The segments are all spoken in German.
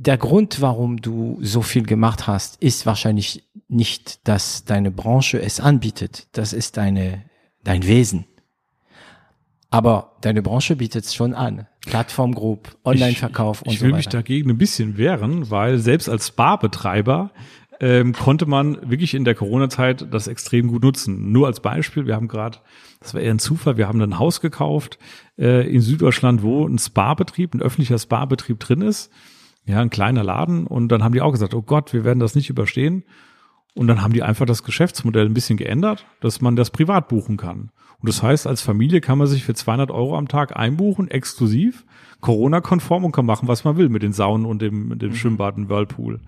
Der Grund, warum du so viel gemacht hast, ist wahrscheinlich nicht, dass deine Branche es anbietet. Das ist deine, dein Wesen. Aber deine Branche bietet es schon an. Plattform Group, Online-Verkauf und so weiter. Ich will mich dagegen ein bisschen wehren, weil selbst als Barbetreiber ähm, konnte man wirklich in der Corona-Zeit das extrem gut nutzen. Nur als Beispiel, wir haben gerade, das war eher ein Zufall, wir haben ein Haus gekauft äh, in Süddeutschland, wo ein Spa-Betrieb, ein öffentlicher Spa-Betrieb drin ist. Ja, ein kleiner Laden. Und dann haben die auch gesagt, oh Gott, wir werden das nicht überstehen. Und dann haben die einfach das Geschäftsmodell ein bisschen geändert, dass man das privat buchen kann. Und das heißt, als Familie kann man sich für 200 Euro am Tag einbuchen, exklusiv, Corona-konform und kann machen, was man will mit den Saunen und dem, dem mhm. Schwimmbad und Whirlpool.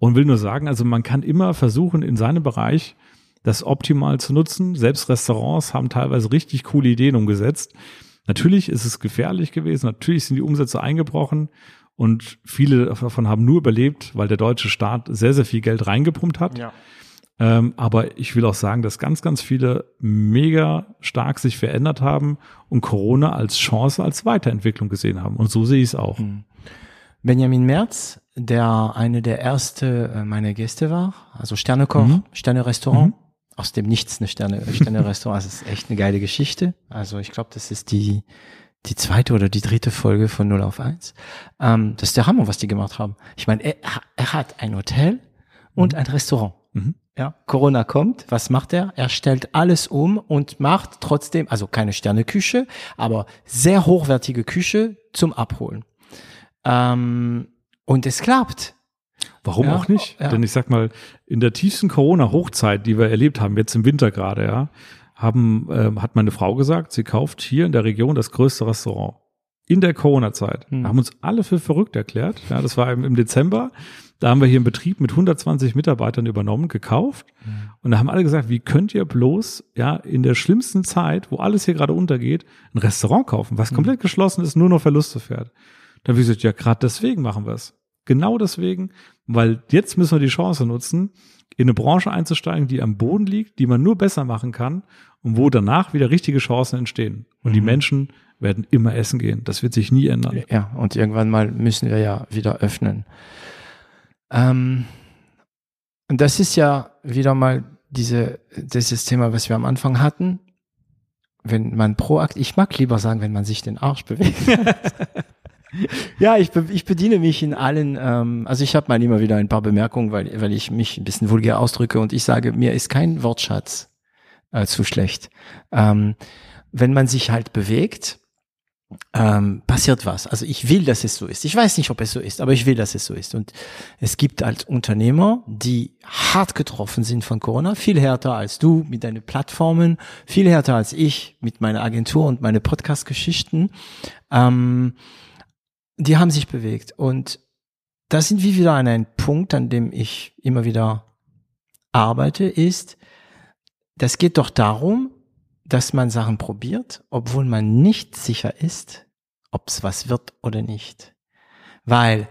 Und will nur sagen, also man kann immer versuchen, in seinem Bereich das optimal zu nutzen. Selbst Restaurants haben teilweise richtig coole Ideen umgesetzt. Natürlich ist es gefährlich gewesen, natürlich sind die Umsätze eingebrochen und viele davon haben nur überlebt, weil der deutsche Staat sehr, sehr viel Geld reingepumpt hat. Ja. Ähm, aber ich will auch sagen, dass ganz, ganz viele mega stark sich verändert haben und Corona als Chance, als Weiterentwicklung gesehen haben. Und so sehe ich es auch. Mhm. Benjamin Merz, der eine der erste äh, meiner Gäste war, also Sternekoch, mhm. Sterne-Restaurant. Mhm. Aus dem Nichts eine Sterne, Sterne-Restaurant. das ist echt eine geile Geschichte. Also ich glaube, das ist die, die zweite oder die dritte Folge von 0 auf 1. Ähm, das ist der Hammer, was die gemacht haben. Ich meine, er, er hat ein Hotel und mhm. ein Restaurant. Mhm. Ja, Corona kommt, was macht er? Er stellt alles um und macht trotzdem, also keine Sterneküche, aber sehr hochwertige Küche zum Abholen. Ähm, und es klappt. Warum ja, auch nicht? Ja. Denn ich sag mal, in der tiefsten Corona-Hochzeit, die wir erlebt haben, jetzt im Winter gerade, ja, haben, äh, hat meine Frau gesagt, sie kauft hier in der Region das größte Restaurant. In der Corona-Zeit. Hm. Haben uns alle für verrückt erklärt. Ja, das war im, im Dezember. Da haben wir hier einen Betrieb mit 120 Mitarbeitern übernommen, gekauft. Mhm. Und da haben alle gesagt, wie könnt ihr bloß, ja, in der schlimmsten Zeit, wo alles hier gerade untergeht, ein Restaurant kaufen, was mhm. komplett geschlossen ist, nur noch Verluste fährt. Da habe ich gesagt, ja, gerade deswegen machen wir es. Genau deswegen, weil jetzt müssen wir die Chance nutzen, in eine Branche einzusteigen, die am Boden liegt, die man nur besser machen kann und wo danach wieder richtige Chancen entstehen. Und mhm. die Menschen werden immer essen gehen. Das wird sich nie ändern. Ja, und irgendwann mal müssen wir ja wieder öffnen. Ähm, und das ist ja wieder mal diese, dieses Thema, was wir am Anfang hatten. Wenn man proaktiv, ich mag lieber sagen, wenn man sich den Arsch bewegt. ja, ich, ich bediene mich in allen, ähm, also ich habe mal immer wieder ein paar Bemerkungen, weil, weil ich mich ein bisschen vulgär ausdrücke und ich sage, mir ist kein Wortschatz äh, zu schlecht. Ähm, wenn man sich halt bewegt, ähm, passiert was. Also ich will, dass es so ist. Ich weiß nicht, ob es so ist, aber ich will, dass es so ist. Und es gibt als Unternehmer, die hart getroffen sind von Corona, viel härter als du mit deinen Plattformen, viel härter als ich mit meiner Agentur und meine Podcast-Geschichten. Ähm, die haben sich bewegt. Und da sind wir wieder an einem Punkt, an dem ich immer wieder arbeite, ist, das geht doch darum, dass man Sachen probiert, obwohl man nicht sicher ist, ob es was wird oder nicht. Weil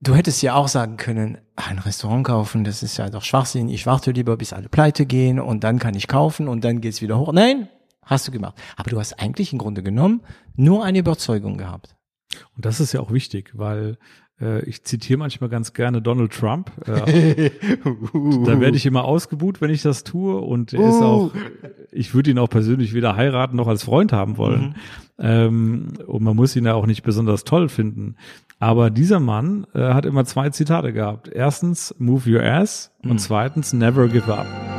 du hättest ja auch sagen können, ein Restaurant kaufen, das ist ja doch Schwachsinn, ich warte lieber, bis alle pleite gehen und dann kann ich kaufen und dann geht's wieder hoch. Nein, hast du gemacht. Aber du hast eigentlich im Grunde genommen nur eine Überzeugung gehabt. Und das ist ja auch wichtig, weil äh, ich zitiere manchmal ganz gerne Donald Trump. Äh, da werde ich immer ausgebuht, wenn ich das tue. Und er ist auch, ich würde ihn auch persönlich weder heiraten noch als Freund haben wollen. Mhm. Ähm, und man muss ihn ja auch nicht besonders toll finden. Aber dieser Mann äh, hat immer zwei Zitate gehabt. Erstens, move your ass. Mhm. Und zweitens, never give up.